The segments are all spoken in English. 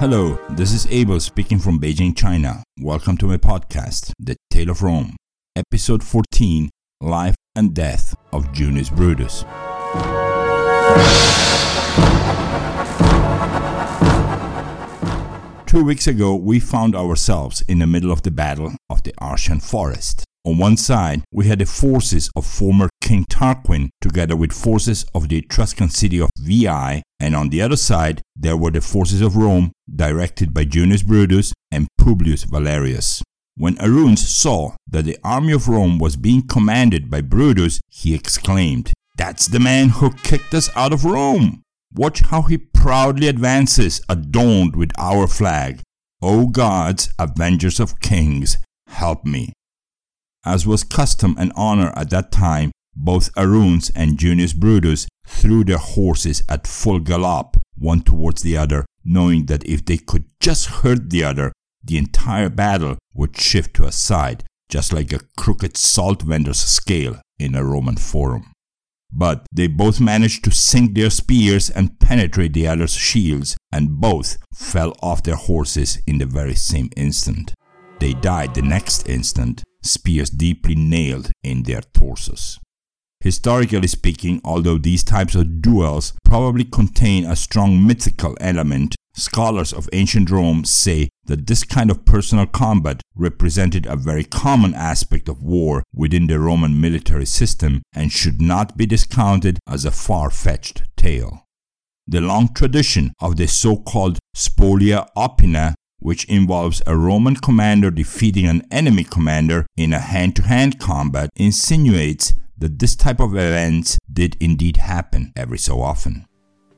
Hello, this is Abel speaking from Beijing, China. Welcome to my podcast, The Tale of Rome, episode 14 Life and Death of Junius Brutus. Two weeks ago, we found ourselves in the middle of the battle of the Arsian Forest. On one side, we had the forces of former King Tarquin together with forces of the Etruscan city of Veii, and on the other side, there were the forces of Rome directed by Junius Brutus and Publius Valerius. When Arruns saw that the army of Rome was being commanded by Brutus, he exclaimed, That's the man who kicked us out of Rome! Watch how he proudly advances, adorned with our flag. O gods, avengers of kings, help me. As was custom and honor at that time, both Arruns and Junius Brutus threw their horses at full gallop, one towards the other, knowing that if they could just hurt the other, the entire battle would shift to a side, just like a crooked salt vendor's scale in a Roman forum. But they both managed to sink their spears and penetrate the other's shields, and both fell off their horses in the very same instant. They died the next instant, spears deeply nailed in their torsos. Historically speaking, although these types of duels probably contain a strong mythical element, scholars of ancient Rome say that this kind of personal combat represented a very common aspect of war within the Roman military system and should not be discounted as a far fetched tale. The long tradition of the so called spolia opima which involves a Roman commander defeating an enemy commander in a hand to hand combat, insinuates that this type of events did indeed happen every so often.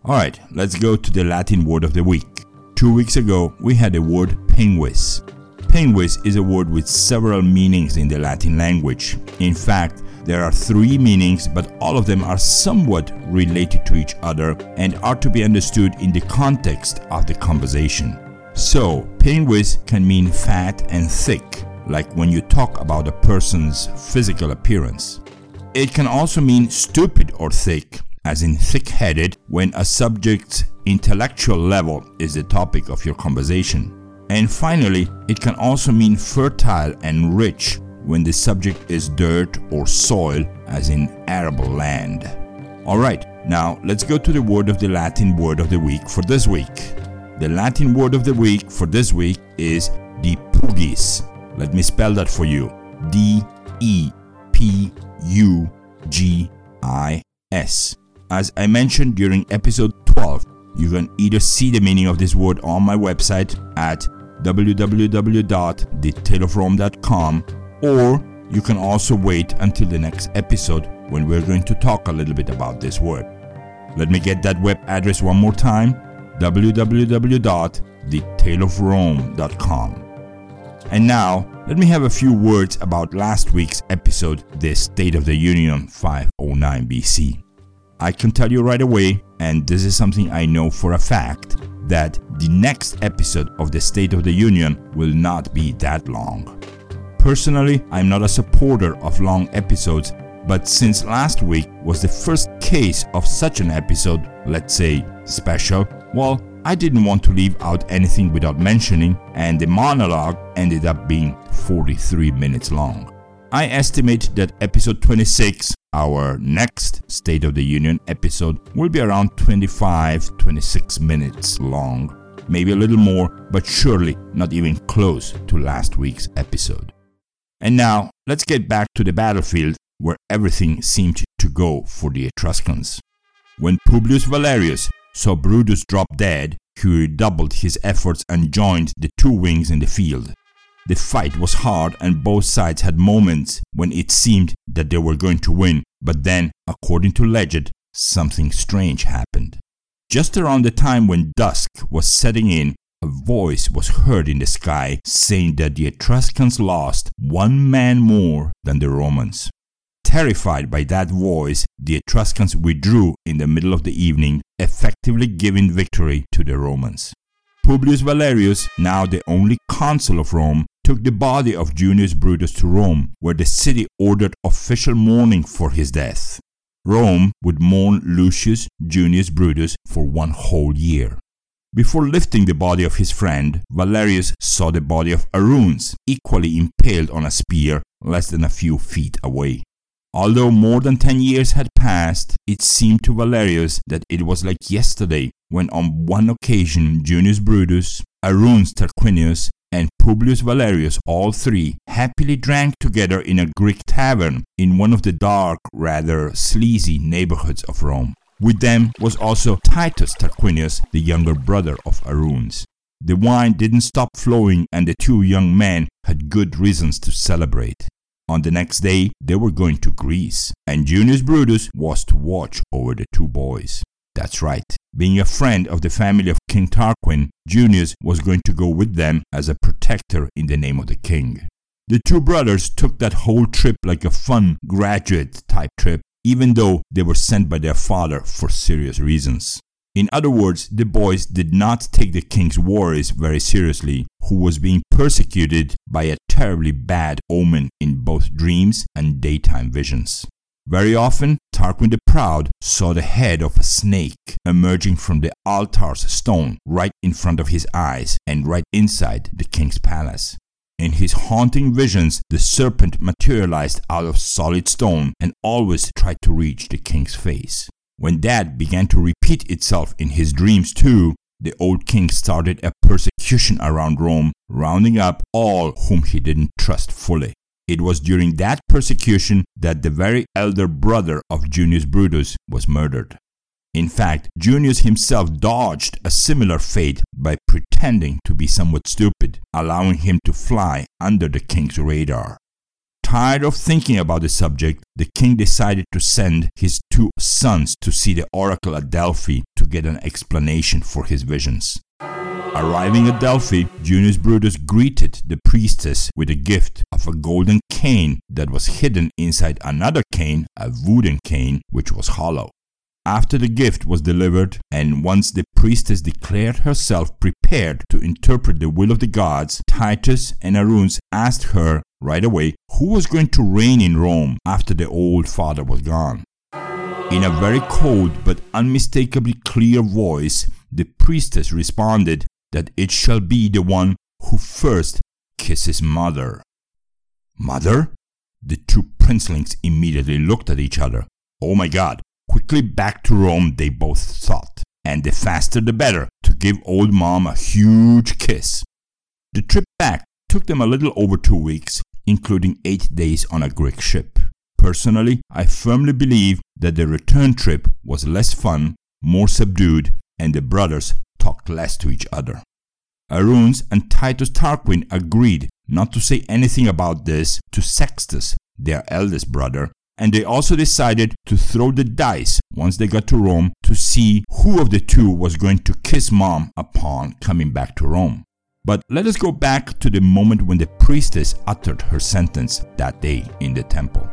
Alright, let's go to the Latin word of the week. Two weeks ago, we had the word pinguis. Pinguis is a word with several meanings in the Latin language. In fact, there are three meanings, but all of them are somewhat related to each other and are to be understood in the context of the conversation. So, pinguis can mean fat and thick, like when you talk about a person's physical appearance. It can also mean stupid or thick, as in thick headed, when a subject's intellectual level is the topic of your conversation. And finally, it can also mean fertile and rich when the subject is dirt or soil, as in arable land. Alright, now let's go to the word of the Latin word of the week for this week. The Latin word of the week for this week is depugis. Let me spell that for you. D E P U G I S. As I mentioned during episode 12, you can either see the meaning of this word on my website at www.thetaleofrome.com or you can also wait until the next episode when we're going to talk a little bit about this word. Let me get that web address one more time www.thetaleofrome.com. And now, let me have a few words about last week's episode, The State of the Union 509 BC. I can tell you right away, and this is something I know for a fact, that the next episode of the State of the Union will not be that long. Personally, I'm not a supporter of long episodes, but since last week was the first case of such an episode, let's say special, well, I didn't want to leave out anything without mentioning, and the monologue ended up being 43 minutes long. I estimate that episode 26, our next State of the Union episode, will be around 25 26 minutes long. Maybe a little more, but surely not even close to last week's episode. And now, let's get back to the battlefield where everything seemed to go for the Etruscans. When Publius Valerius saw Brutus dropped dead, he redoubled his efforts and joined the two wings in the field. The fight was hard and both sides had moments when it seemed that they were going to win, but then, according to legend, something strange happened. Just around the time when dusk was setting in, a voice was heard in the sky saying that the Etruscans lost one man more than the Romans. Terrified by that voice, the Etruscans withdrew in the middle of the evening, effectively giving victory to the Romans. Publius Valerius, now the only consul of Rome, took the body of Junius Brutus to Rome, where the city ordered official mourning for his death. Rome would mourn Lucius Junius Brutus for one whole year. Before lifting the body of his friend, Valerius saw the body of Arruns, equally impaled on a spear less than a few feet away. Although more than 10 years had passed, it seemed to Valerius that it was like yesterday when on one occasion Junius Brutus, Arruns Tarquinius, and Publius Valerius, all three, happily drank together in a Greek tavern in one of the dark, rather sleazy neighborhoods of Rome. With them was also Titus Tarquinius, the younger brother of Arruns. The wine didn't stop flowing, and the two young men had good reasons to celebrate. On the next day, they were going to Greece, and Junius Brutus was to watch over the two boys. That's right. Being a friend of the family of King Tarquin, Junius was going to go with them as a protector in the name of the king. The two brothers took that whole trip like a fun graduate type trip, even though they were sent by their father for serious reasons. In other words, the boys did not take the king's worries very seriously, who was being persecuted by a terribly bad omen in both dreams and daytime visions. Very often, Tarquin the Proud saw the head of a snake emerging from the altar's stone right in front of his eyes and right inside the king's palace. In his haunting visions, the serpent materialized out of solid stone and always tried to reach the king's face. When that began to repeat itself in his dreams too, the old king started a persecution around Rome, rounding up all whom he didn't trust fully. It was during that persecution that the very elder brother of Junius Brutus was murdered. In fact, Junius himself dodged a similar fate by pretending to be somewhat stupid, allowing him to fly under the king's radar. Tired of thinking about the subject, the king decided to send his two sons to see the oracle at Delphi to get an explanation for his visions. Arriving at Delphi, Junius Brutus greeted the priestess with a gift of a golden cane that was hidden inside another cane, a wooden cane, which was hollow. After the gift was delivered, and once the priestess declared herself prepared to interpret the will of the gods, Titus and Arruns asked her right away who was going to reign in Rome after the old father was gone. In a very cold but unmistakably clear voice, the priestess responded that it shall be the one who first kisses mother. Mother? The two princelings immediately looked at each other. Oh my god, Quickly back to Rome, they both thought, and the faster the better to give old mom a huge kiss. The trip back took them a little over two weeks, including eight days on a Greek ship. Personally, I firmly believe that the return trip was less fun, more subdued, and the brothers talked less to each other. Arruns and Titus Tarquin agreed not to say anything about this to Sextus, their eldest brother, and they also decided to throw the dice once they got to Rome to see who of the two was going to kiss mom upon coming back to Rome. But let us go back to the moment when the priestess uttered her sentence that day in the temple.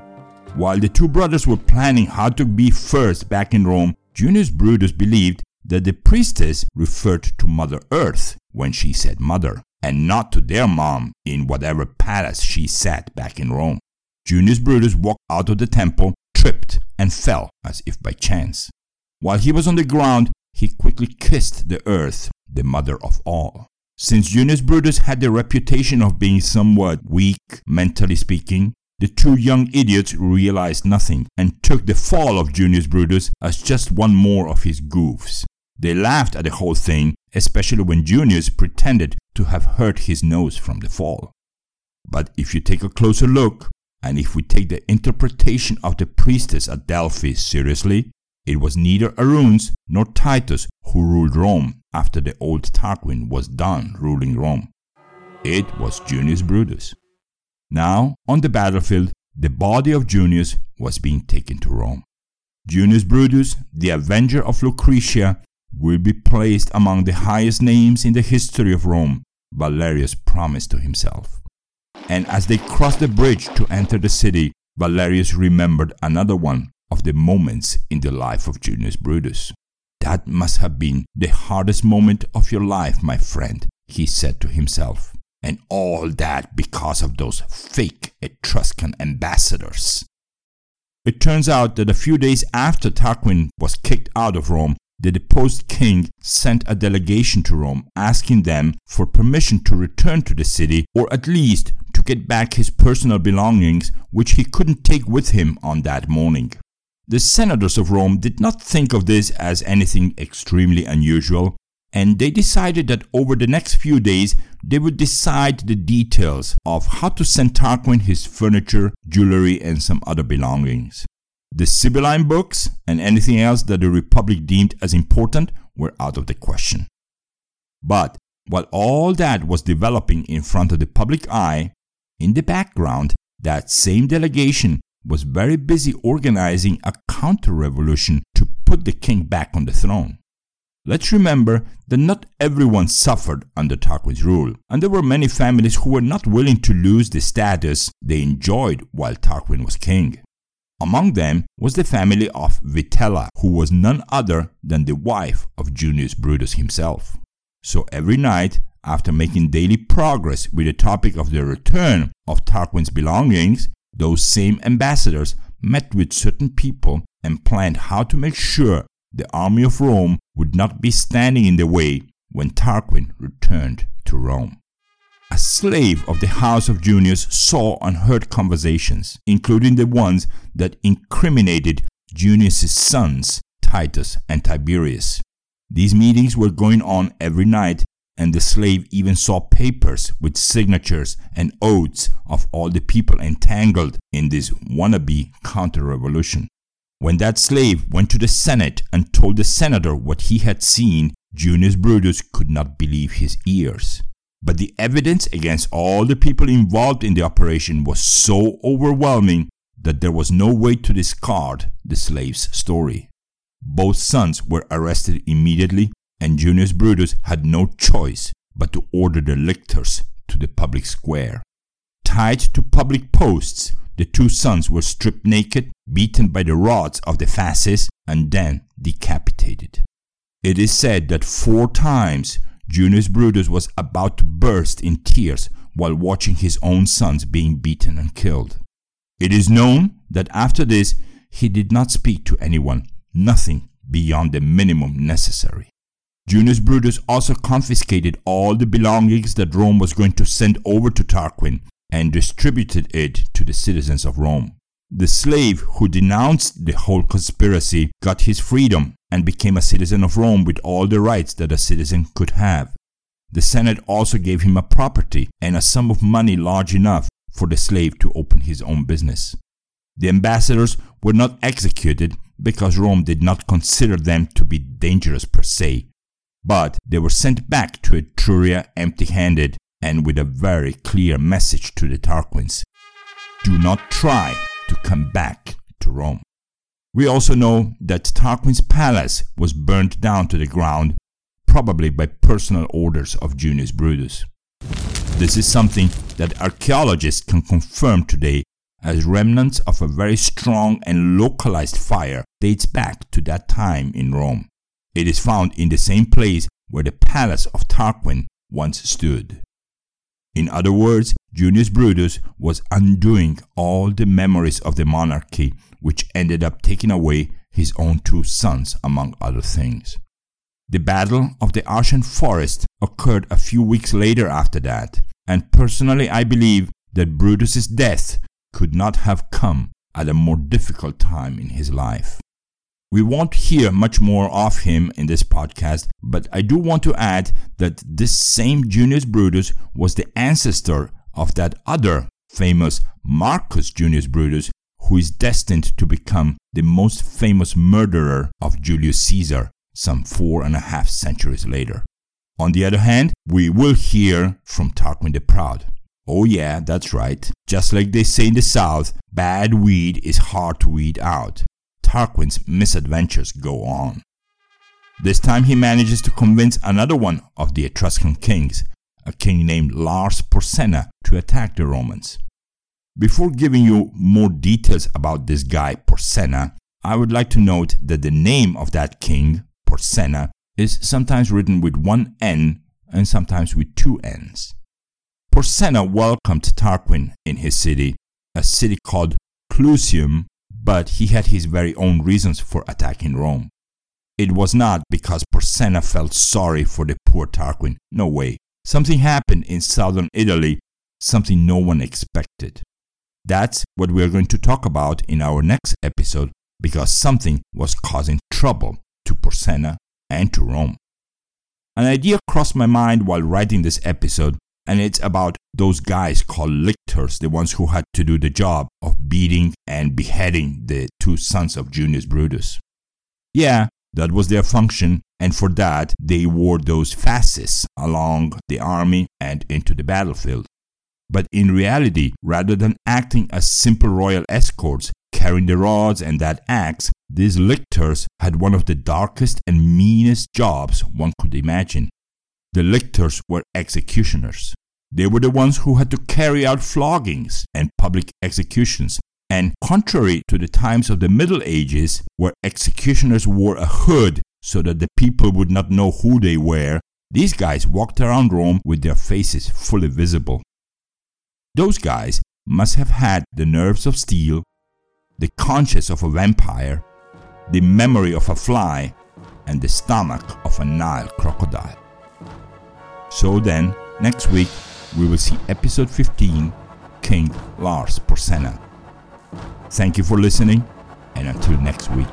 While the two brothers were planning how to be first back in Rome, Junius Brutus believed that the priestess referred to Mother Earth when she said mother, and not to their mom in whatever palace she sat back in Rome. Junius Brutus walked out of the temple, tripped, and fell as if by chance. While he was on the ground, he quickly kissed the earth, the mother of all. Since Junius Brutus had the reputation of being somewhat weak, mentally speaking, the two young idiots realized nothing and took the fall of Junius Brutus as just one more of his goofs. They laughed at the whole thing, especially when Junius pretended to have hurt his nose from the fall. But if you take a closer look, and if we take the interpretation of the priestess at Delphi seriously, it was neither Arruns nor Titus who ruled Rome after the old Tarquin was done ruling Rome. It was Junius Brutus. Now, on the battlefield, the body of Junius was being taken to Rome. Junius Brutus, the avenger of Lucretia, will be placed among the highest names in the history of Rome, Valerius promised to himself and as they crossed the bridge to enter the city, Valerius remembered another one of the moments in the life of Junius Brutus. That must have been the hardest moment of your life, my friend, he said to himself. And all that because of those fake Etruscan ambassadors. It turns out that a few days after Tarquin was kicked out of Rome, the deposed king sent a delegation to Rome asking them for permission to return to the city or at least to get back his personal belongings which he couldn't take with him on that morning. The senators of Rome did not think of this as anything extremely unusual, and they decided that over the next few days they would decide the details of how to send Tarquin his furniture, jewelry, and some other belongings. The Sibylline books and anything else that the Republic deemed as important were out of the question. But while all that was developing in front of the public eye, in the background, that same delegation was very busy organizing a counter revolution to put the king back on the throne. Let's remember that not everyone suffered under Tarquin's rule, and there were many families who were not willing to lose the status they enjoyed while Tarquin was king. Among them was the family of Vitellia, who was none other than the wife of Junius Brutus himself. So every night, after making daily progress with the topic of the return of Tarquin's belongings, those same ambassadors met with certain people and planned how to make sure the army of Rome would not be standing in the way when Tarquin returned to Rome. A slave of the house of Junius saw and heard conversations, including the ones that incriminated Junius's sons, Titus and Tiberius. These meetings were going on every night, and the slave even saw papers with signatures and oaths of all the people entangled in this wannabe counter revolution. When that slave went to the Senate and told the senator what he had seen, Junius Brutus could not believe his ears. But the evidence against all the people involved in the operation was so overwhelming that there was no way to discard the slave's story. Both sons were arrested immediately, and Junius Brutus had no choice but to order the lictors to the public square. Tied to public posts, the two sons were stripped naked, beaten by the rods of the fasces, and then decapitated. It is said that four times Junius Brutus was about to burst in tears while watching his own sons being beaten and killed. It is known that after this he did not speak to anyone, nothing beyond the minimum necessary. Junius Brutus also confiscated all the belongings that Rome was going to send over to Tarquin and distributed it to the citizens of Rome. The slave who denounced the whole conspiracy got his freedom and became a citizen of Rome with all the rights that a citizen could have. The Senate also gave him a property and a sum of money large enough for the slave to open his own business. The ambassadors were not executed because Rome did not consider them to be dangerous per se, but they were sent back to Etruria empty handed and with a very clear message to the Tarquins do not try to come back to Rome. We also know that Tarquin's palace was burnt down to the ground, probably by personal orders of Junius Brutus. This is something that archaeologists can confirm today as remnants of a very strong and localized fire dates back to that time in Rome. It is found in the same place where the palace of Tarquin once stood. In other words, Junius Brutus was undoing all the memories of the monarchy, which ended up taking away his own two sons, among other things. The Battle of the Arsian Forest occurred a few weeks later after that, and personally I believe that Brutus's death could not have come at a more difficult time in his life. We won't hear much more of him in this podcast, but I do want to add that this same Junius Brutus was the ancestor of that other famous Marcus Junius Brutus, who is destined to become the most famous murderer of Julius Caesar some four and a half centuries later. On the other hand, we will hear from Tarquin the Proud. Oh, yeah, that's right. Just like they say in the South, bad weed is hard to weed out. Tarquin's misadventures go on. This time he manages to convince another one of the Etruscan kings, a king named Lars Porsena, to attack the Romans. Before giving you more details about this guy Porsena, I would like to note that the name of that king, Porsena, is sometimes written with one N and sometimes with two N's. Porsena welcomed Tarquin in his city, a city called Clusium but he had his very own reasons for attacking Rome. It was not because Porsenna felt sorry for the poor Tarquin. No way. Something happened in southern Italy, something no one expected. That's what we're going to talk about in our next episode because something was causing trouble to Porsenna and to Rome. An idea crossed my mind while writing this episode, and it's about those guys called lictors, the ones who had to do the job of beating and beheading the two sons of Junius Brutus. Yeah, that was their function, and for that they wore those fasces along the army and into the battlefield. But in reality, rather than acting as simple royal escorts, carrying the rods and that axe, these lictors had one of the darkest and meanest jobs one could imagine. The lictors were executioners. They were the ones who had to carry out floggings and public executions. And contrary to the times of the Middle Ages, where executioners wore a hood so that the people would not know who they were, these guys walked around Rome with their faces fully visible. Those guys must have had the nerves of steel, the conscience of a vampire, the memory of a fly, and the stomach of a Nile crocodile. So then, next week, we will see episode 15 King Lars Porsenna. Thank you for listening, and until next week.